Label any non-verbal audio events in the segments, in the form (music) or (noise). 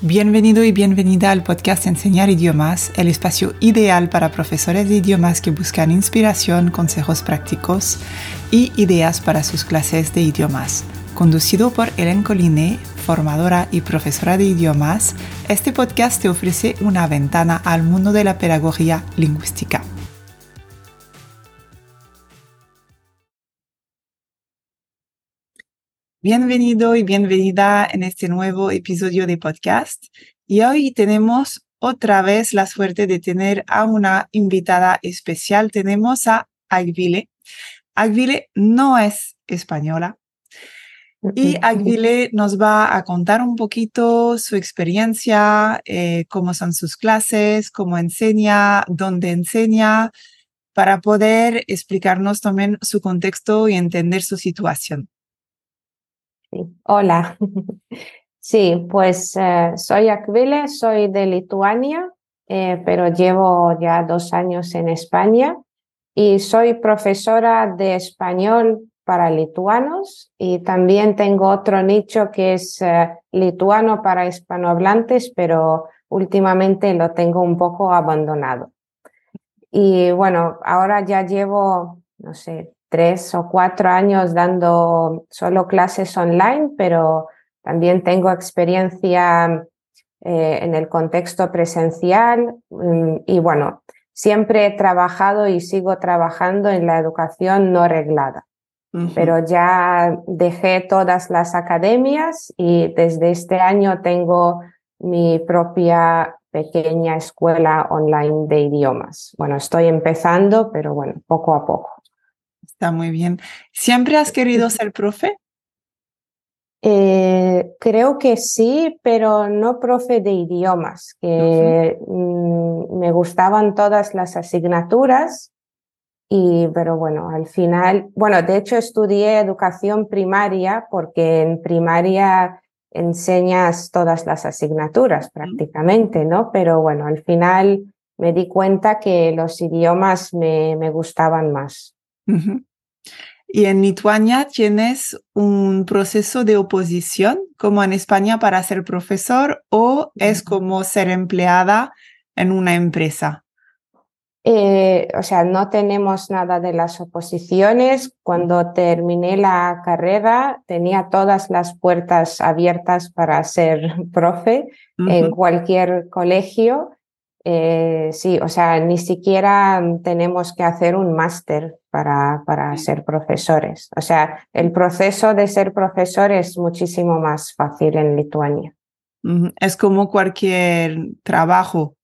Bienvenido y bienvenida al podcast Enseñar Idiomas, el espacio ideal para profesores de idiomas que buscan inspiración, consejos prácticos y ideas para sus clases de idiomas. Conducido por Helen Collinet, formadora y profesora de idiomas, este podcast te ofrece una ventana al mundo de la pedagogía lingüística. Bienvenido y bienvenida en este nuevo episodio de podcast. Y hoy tenemos otra vez la suerte de tener a una invitada especial. Tenemos a Agvile. Agvile no es española. Y Agvile nos va a contar un poquito su experiencia, eh, cómo son sus clases, cómo enseña, dónde enseña, para poder explicarnos también su contexto y entender su situación. Hola. (laughs) Sí, pues eh, soy Akvile, soy de Lituania, eh, pero llevo ya dos años en España y soy profesora de español para lituanos y también tengo otro nicho que es eh, lituano para hispanohablantes, pero últimamente lo tengo un poco abandonado. Y bueno, ahora ya llevo, no sé, tres o cuatro años dando solo clases online, pero también tengo experiencia eh, en el contexto presencial mm, y bueno, siempre he trabajado y sigo trabajando en la educación no reglada. Pero ya dejé todas las academias y desde este año tengo mi propia pequeña escuela online de idiomas. Bueno, estoy empezando, pero bueno, poco a poco. Está muy bien. ¿Siempre has querido ser profe? Eh, creo que sí, pero no profe de idiomas, que mm, me gustaban todas las asignaturas, y, pero bueno, al final, bueno, de hecho estudié educación primaria porque en primaria enseñas todas las asignaturas prácticamente, ¿no? Pero bueno, al final me di cuenta que los idiomas me, me gustaban más. Y en Lituania tienes un proceso de oposición, como en España, para ser profesor o es como ser empleada en una empresa. Eh, o sea, no tenemos nada de las oposiciones. Cuando terminé la carrera tenía todas las puertas abiertas para ser (laughs) profe en cualquier colegio eh, sí, o sea, ni siquiera tenemos que hacer un máster para, para ser profesores. O sea, el proceso de ser profesor es muchísimo más fácil en Lituania. Es como cualquier trabajo.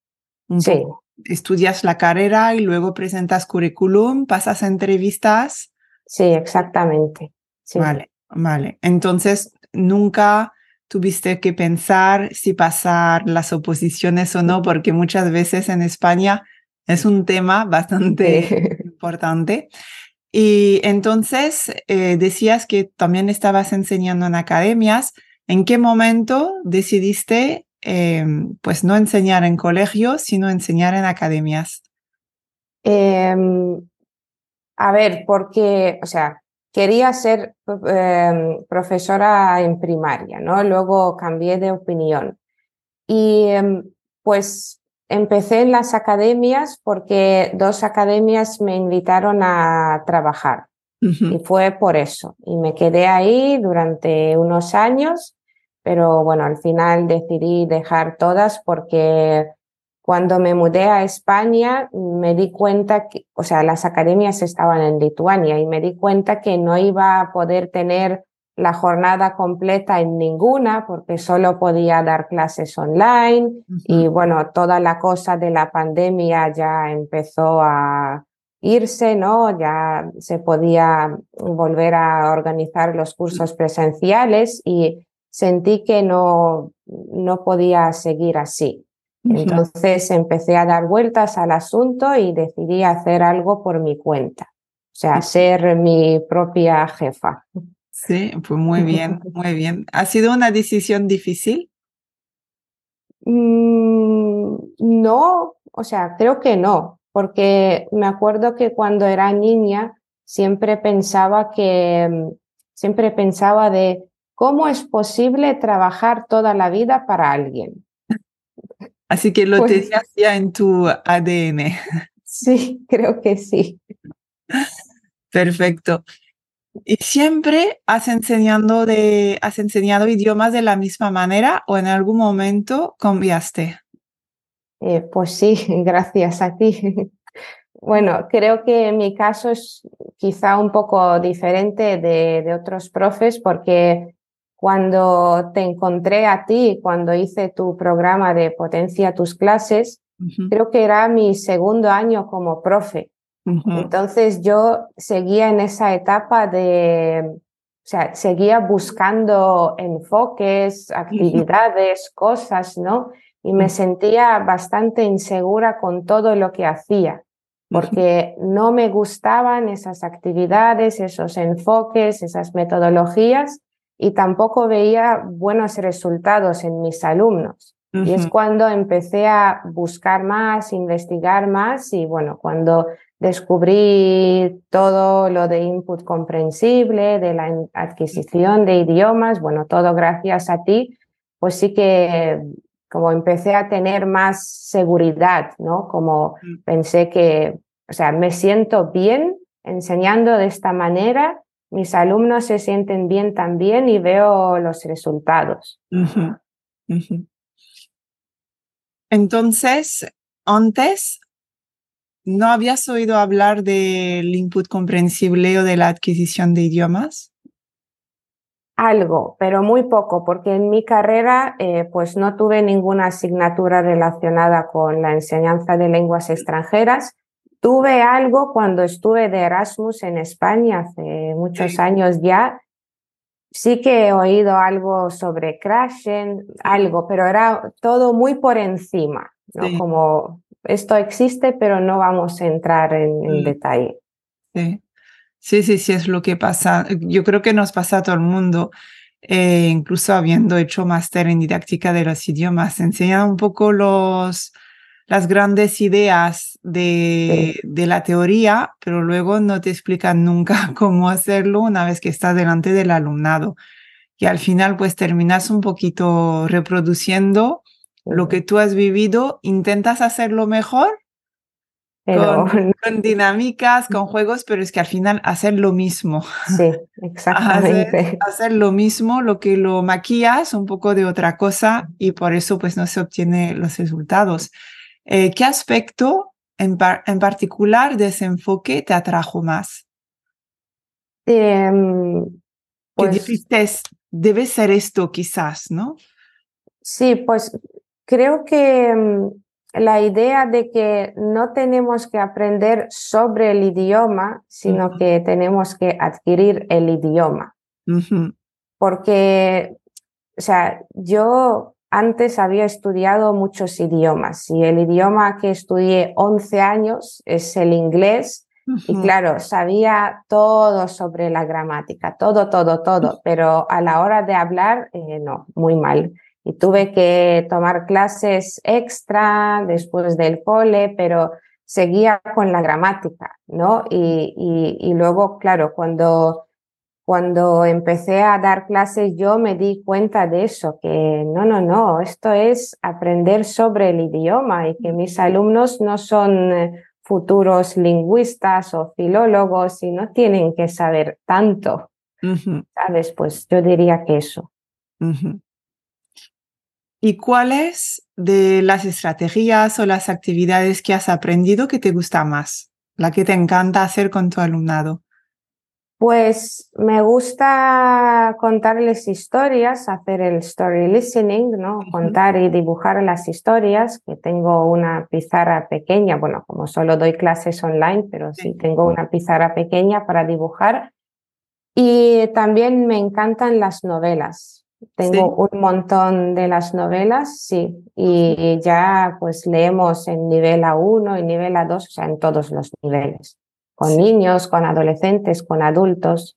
sí. Estudias la carrera y luego presentas currículum, pasas entrevistas. Sí, exactamente. Vale, vale. Entonces, nunca tuviste que pensar si pasar las oposiciones o no, porque muchas veces en España es un tema bastante (laughs) importante. Y entonces eh, decías que también estabas enseñando en academias. ¿En qué momento decidiste em, pues no enseñar en colegios, sino enseñar en academias? Em, a ver, porque, o sea, quería ser em, profesora en primaria, ¿no? Luego cambié de opinión. Y em, pues empecé en las academias porque dos academias me invitaron a trabajar. Y fue por eso. Y me quedé ahí durante unos años, pero bueno, al final decidí dejar todas porque cuando me mudé a España, me di cuenta que, o sea, las academias estaban en Lituania y me di cuenta que no iba a poder tener la jornada completa en ninguna porque solo podía dar clases online y bueno, toda la cosa de la pandemia ya empezó a irse, ¿no? Ya se podía volver a organizar los cursos presenciales y sentí que no, no podía seguir así. Entonces empecé a dar vueltas al asunto y decidí hacer algo por mi cuenta, o sea, ser mi propia jefa. Sí, pues muy bien, muy bien. ¿Ha sido una decisión difícil? Mm, no, o sea, creo que no, porque me acuerdo que cuando era niña siempre pensaba que, siempre pensaba de ¿cómo es posible trabajar toda la vida para alguien? Así que lo pues tenías ya en tu ADN. Sí, creo que sí. Perfecto. ¿Y siempre has, enseñando de, has enseñado idiomas de la misma manera o en algún momento cambiaste? Eh, pues sí, gracias a ti. Bueno, creo que mi caso es quizá un poco diferente de, de, otros profes porque cuando te encontré a ti, cuando hice tu programa de Potencia tus clases, creo que era mi segundo año como profe. Entonces yo seguía en esa etapa de, o sea, seguía buscando enfoques, actividades, cosas, ¿no? Y me sentía bastante insegura con todo lo que hacía, porque no me gustaban esas actividades, esos enfoques, esas metodologías, y tampoco veía buenos resultados en mis alumnos. Y es cuando empecé a buscar más, investigar más y bueno, cuando descubrí todo lo de input comprensible, de la adquisición de idiomas, bueno, todo gracias a ti, pues sí que como empecé a tener más seguridad, ¿no? Como mm. pensé que, o sea, me siento bien enseñando de esta manera, mis alumnos se sienten bien también y veo los resultados. Entonces, antes, ¿no habías oído hablar del input comprensible o de la adquisición de idiomas? Algo, pero muy poco, porque en mi carrera eh, pues no tuve ninguna asignatura relacionada con la enseñanza de lenguas extranjeras. Tuve algo cuando estuve de Erasmus en España hace muchos años ya, sí que he oído algo sobre Crashen, algo, pero era todo muy por encima, ¿no? Como esto existe, pero no vamos a entrar en, mm. detalle. Sí. sí, sí, sí, es lo que pasa. Yo creo que nos pasa a todo el mundo. Eh, incluso habiendo hecho máster en didáctica de los idiomas, enseñan un poco los, las grandes ideas de, de, la teoría, pero luego no te explican nunca (laughs) cómo hacerlo una vez que estás delante del alumnado. Y al final pues terminas un poquito reproduciendo lo que tú has vivido, intentas hacerlo mejor con, dinámicas, con juegos, pero es que al final hacer lo mismo. Sí, (laughs) exactamente. Hacer, lo mismo, lo que lo maquillas un poco de otra cosa y por eso pues no se obtiene los resultados. Eh, ¿Qué aspecto en, en, particular de ese enfoque te atrajo más? Eh, pues, dijiste, debe ser esto quizás, ¿no? Sí, pues creo que em, la idea de que no tenemos que aprender sobre el idioma, sino que tenemos que adquirir el idioma. Porque, o sea, yo antes había estudiado muchos idiomas y el idioma que estudié 11 años es el inglés. Y claro, sabía todo sobre la gramática, todo, todo, todo, pero a la hora de hablar, eh, no, muy mal. Y tuve que tomar clases extra después del cole, pero seguía con la gramática, ¿no? Y, y, y luego, claro, cuando cuando empecé a dar clases yo me di cuenta de eso, que no, no, no, esto es aprender sobre el idioma y que mis alumnos no son eh, futuros lingüistas o filólogos y no tienen que saber tanto. ¿Sabes? Pues yo diría que eso. ¿Y cuáles de las estrategias o las actividades que has aprendido que te gusta más? La que te encanta hacer con tu alumnado. Pues me gusta contarles historias, hacer el story listening, ¿no? Contar y dibujar las historias, que tengo una pizarra pequeña, bueno, como solo doy clases online, pero sí tengo una pizarra pequeña para dibujar. Y también me encantan las novelas. Tengo un montón de las novelas, sí, y ya pues leemos en nivel A1 y nivel A2, o sea, en todos los niveles con niños, con adolescentes, con adultos.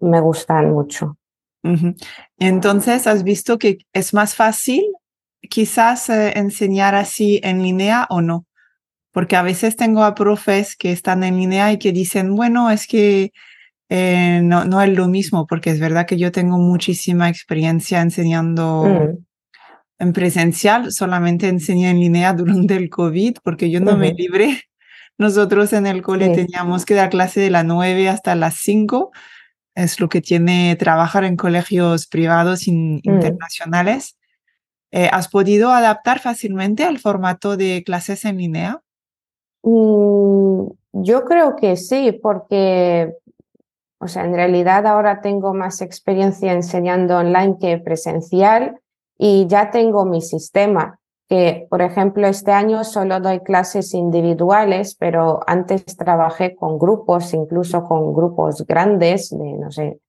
Me gustan mucho. Entonces, ¿has visto que es más fácil quizás eh, enseñar así en línea o no? Porque a veces tengo a profes que están en línea y que dicen, bueno, es que eh, no, no es lo mismo, porque es verdad que yo tengo muchísima experiencia enseñando Mm, en presencial, solamente enseñé en línea (laughs) durante el COVID, porque yo no me libré. Nosotros en el cole Sí. teníamos que dar clase de las 9 hasta las 5. Es lo que tiene trabajar en colegios privados in- Mm. internacionales. Eh, ¿has podido adaptar fácilmente al formato de clases en línea? Mm, yo creo que sí, porque, o sea, en realidad ahora tengo más experiencia enseñando online que presencial y ya tengo mi sistema, que por ejemplo este año solo doy clases individuales, pero antes trabajé con grupos, incluso con grupos grandes de, no sé,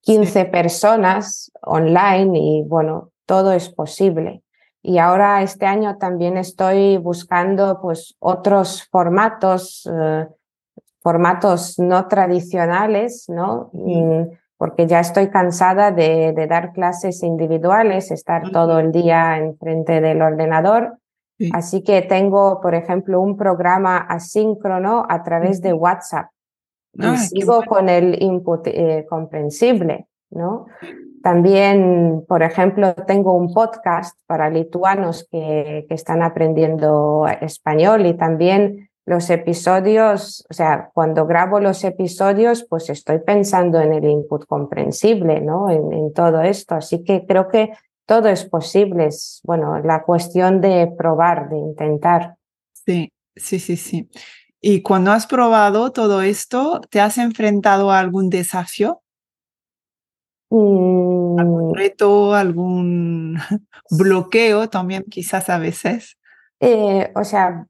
Sí. 15 personas online y bueno, todo es posible. Y ahora este año también estoy buscando pues otros formatos, eh, formatos no tradicionales, ¿no? Mm, Porque ya estoy cansada de, de dar clases individuales, estar todo el día enfrente del ordenador. Sí. Así que tengo, por ejemplo, un programa asíncrono a través de. WhatsApp y Ah, sigo bueno. con el input eh, comprensible, ¿no? También, por ejemplo, tengo un podcast para lituanos que, que están aprendiendo español y también los episodios, o sea, cuando grabo los episodios, pues estoy pensando en el input comprensible, ¿no? En, en todo esto. Así que creo que todo es posible. Es, bueno, la cuestión de probar, de intentar. Sí, sí, sí, sí. Y cuando has probado todo esto, ¿te has enfrentado a algún desafío, algún Mm, reto, algún (laughs) bloqueo también quizás a veces? eh, o sea,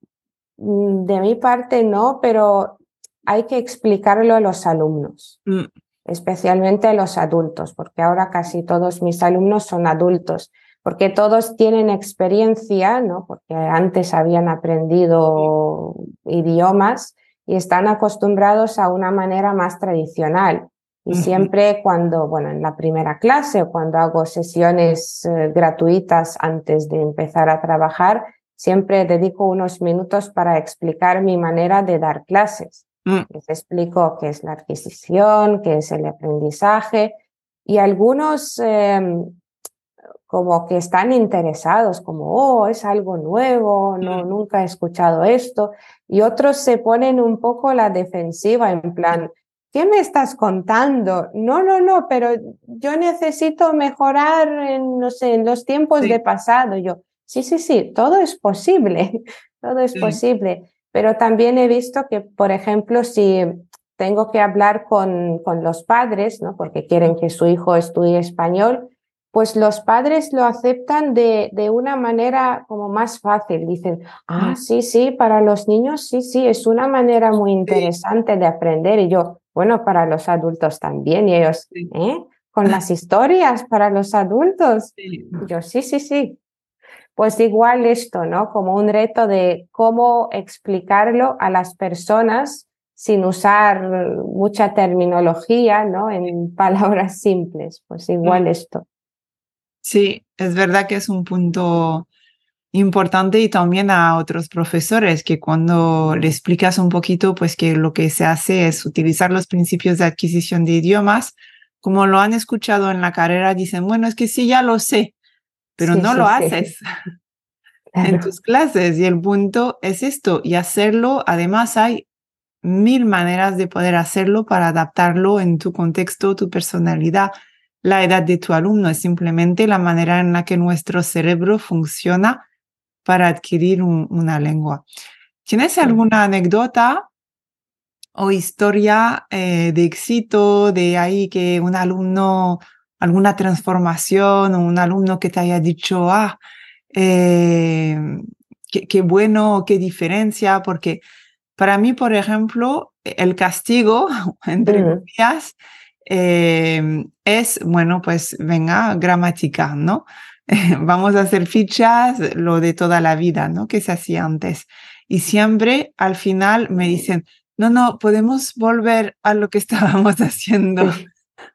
de mi parte no, pero hay que explicarlo a los alumnos, Mm, especialmente a los adultos, porque ahora casi todos mis alumnos son adultos, porque todos tienen experiencia, ¿no? Porque antes habían aprendido idiomas y están acostumbrados a una manera más tradicional. Y siempre cuando, bueno, en la primera clase o cuando hago sesiones eh, gratuitas antes de empezar a trabajar, siempre dedico unos minutos para explicar mi manera de dar clases. mm, Les explico qué es la adquisición, qué es el aprendizaje y algunos eh, como que están interesados, como, oh, es algo nuevo, no, mm, nunca he escuchado esto. Y otros se ponen un poco la defensiva, en plan, ¿qué me estás contando? No, no, no, pero yo necesito mejorar en, no sé, en los tiempos Sí, de pasado. Yo, sí, sí, sí, todo es posible, (laughs) todo es sí, posible. Pero también he visto que, por ejemplo, si tengo que hablar con, con los padres, ¿no? Porque quieren que su hijo estudie español, pues los padres lo aceptan de, de una manera como más fácil. Dicen, ah, mm, sí, sí, para los niños, sí, sí, es una manera muy interesante de aprender. Y yo, bueno, para los adultos también. Y ellos, ¿eh? Con las historias para los adultos. Y yo, sí, sí, sí. Pues igual esto, ¿no? Como un reto de cómo explicarlo a las personas sin usar mucha terminología, ¿no? En (laughs) palabras simples. Pues Mm, igual esto. Sí, es verdad que es un punto importante y también a otros profesores que cuando le explicas un poquito, pues que lo que se hace es utilizar los principios de adquisición de idiomas, como lo han escuchado en la carrera, dicen, bueno, es que sí, ya lo sé, pero Sí, no sí, lo haces (laughs) en tus clases y el punto es esto y hacerlo. Además, hay mil maneras de poder hacerlo para adaptarlo en tu contexto, tu personalidad. La edad de tu alumno es simplemente la manera en la que nuestro cerebro funciona para adquirir un- una lengua. ¿Tienes alguna anécdota o historia eh, de éxito de ahí que un alumno, alguna transformación o un alumno que te haya dicho, ah, eh, qué, qué bueno, qué diferencia? Porque para mí, por ejemplo, el castigo, (laughs) entre comillas, eh, es, bueno, pues venga, gramática, ¿no? (laughs) Vamos a hacer fichas, lo de toda la vida, ¿no? Que se hacía antes. Y siempre al final me dicen, no, no, podemos volver a lo que (laughs) estábamos haciendo.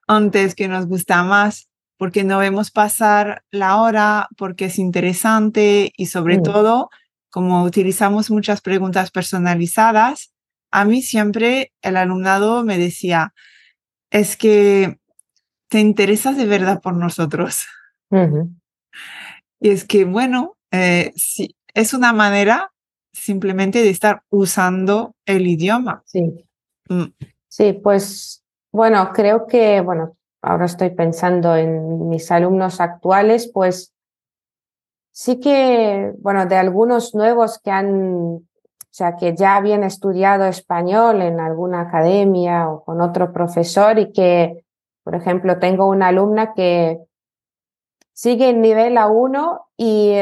Antes, que nos gusta más, porque no vemos pasar la hora, porque es interesante y sobre Mm, todo, como utilizamos muchas preguntas personalizadas, a mí siempre el alumnado me decía, es que te interesas de verdad por nosotros. Y es que, bueno, eh, sí, es una manera simplemente de estar usando el idioma. Sí. Mm. Sí, pues bueno, creo que, bueno, ahora estoy pensando en mis alumnos actuales, pues sí que, bueno, de algunos nuevos que han, o sea, que ya habían estudiado español en alguna academia o con otro profesor y que, por ejemplo, tengo una alumna que sigue en nivel A1 y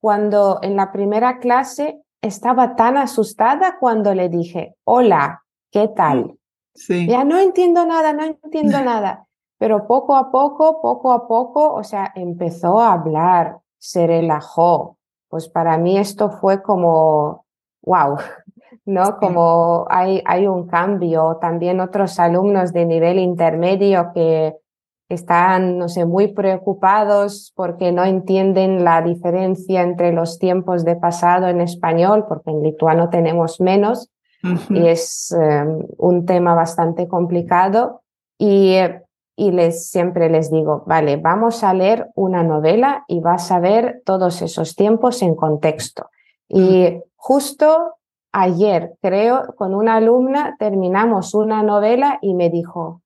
cuando en la primera clase estaba tan asustada cuando le dije, hola, ¿qué tal? Sí. Ya no entiendo nada, no entiendo nada. Pero poco a poco, poco a poco, o sea, empezó a hablar, se relajó. Pues para mí esto fue como, wow, (laughs) ¿no? Como hay, hay un cambio. También otros alumnos de nivel intermedio que están, no sé, muy preocupados porque no entienden la diferencia entre los tiempos de pasado en español, porque en lituano tenemos menos y es em, un tema bastante complicado. Y, y les, siempre les digo, vale, vamos a leer una novela y vas a ver todos esos tiempos en contexto. Y justo ayer, creo, con una alumna terminamos una novela y me dijo,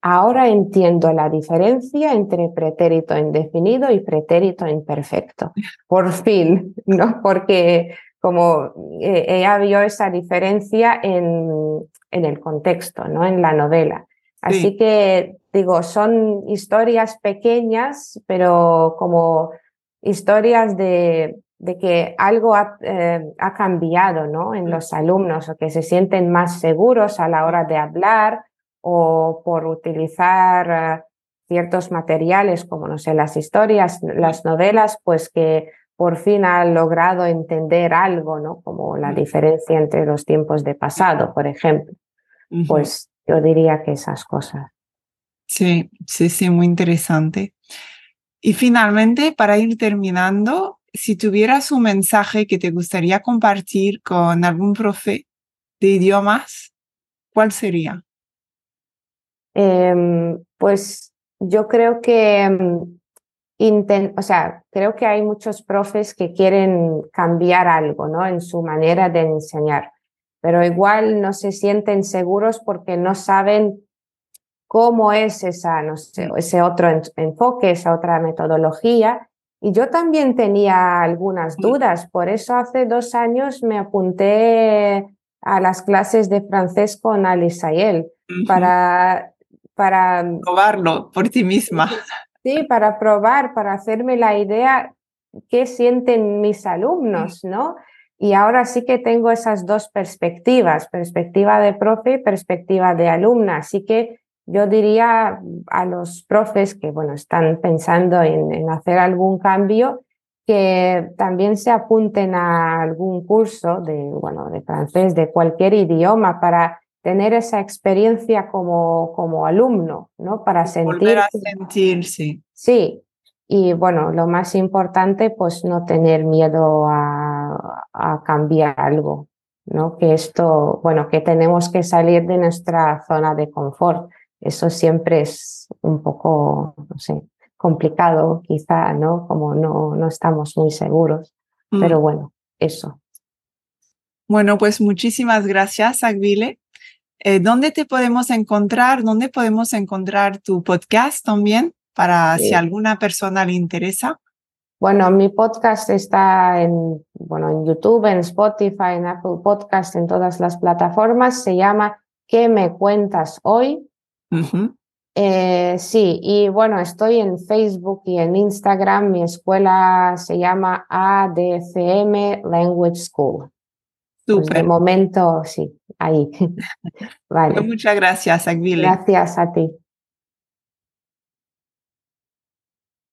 Ahora entiendo la diferencia entre pretérito indefinido y pretérito imperfecto. (laughs) Por fin, ¿no? Porque como eh, ella vio esa diferencia en, en, el contexto, ¿no? En la novela. Así que digo, son historias pequeñas, pero como historias de, de que algo ha, eh, ha, cambiado, ¿no? En los alumnos o que se sienten más seguros a la hora de hablar o por utilizar eh, ciertos materiales como, no sé, las historias, las novelas, pues que por fin ha logrado entender algo, ¿no? Como la diferencia entre los tiempos de pasado, por ejemplo. Pues yo diría que esas cosas. Sí, sí, sí, muy interesante. Y finalmente, para ir terminando, si tuvieras un mensaje que te gustaría compartir con algún profe de idiomas, ¿cuál sería? Em, pues yo creo que, em, o sea, creo que hay muchos profes que quieren cambiar algo, ¿no? En su manera de enseñar, pero igual no se sienten seguros porque no saben cómo es esa, no sé, ese otro enfoque, esa otra metodología. Y yo también tenía algunas dudas, por eso hace dos años me apunté a las clases de francés con Alisael para para... Probarlo por ti misma. (laughs) (laughs) Sí, para probar, para hacerme la idea qué sienten mis alumnos, ¿no? Y ahora sí que tengo esas dos perspectivas, perspectiva de profe y perspectiva de alumna. Así que yo diría a los profes que, bueno, están pensando en, en hacer algún cambio, que también se apunten a algún curso de, bueno, de francés, de cualquier idioma, para tener esa experiencia como, como alumno, ¿no? Para sentir... sentirse. Sí, y bueno, lo más importante, pues no tener miedo a, a, cambiar algo, ¿no? Que esto, bueno, que tenemos que salir de nuestra zona de confort. Eso siempre es un poco, no sé, complicado quizá, ¿no? Como no, no estamos muy seguros. Pero mm. bueno, eso. Bueno, pues muchísimas gracias, Agvile. Eh, ¿Dónde te podemos encontrar? ¿Dónde podemos encontrar tu podcast también para si alguna persona le interesa? Bueno, mi podcast está en, bueno, en YouTube, en Spotify, en Apple Podcast, en todas las plataformas. Se llama ¿Qué me cuentas hoy? Eh, sí, y bueno, estoy en Facebook y en Instagram. Mi escuela se llama ADCM Language School. Pues de momento, sí, ahí. (laughs) vale. Muchas gracias, Agvile. Gracias a ti.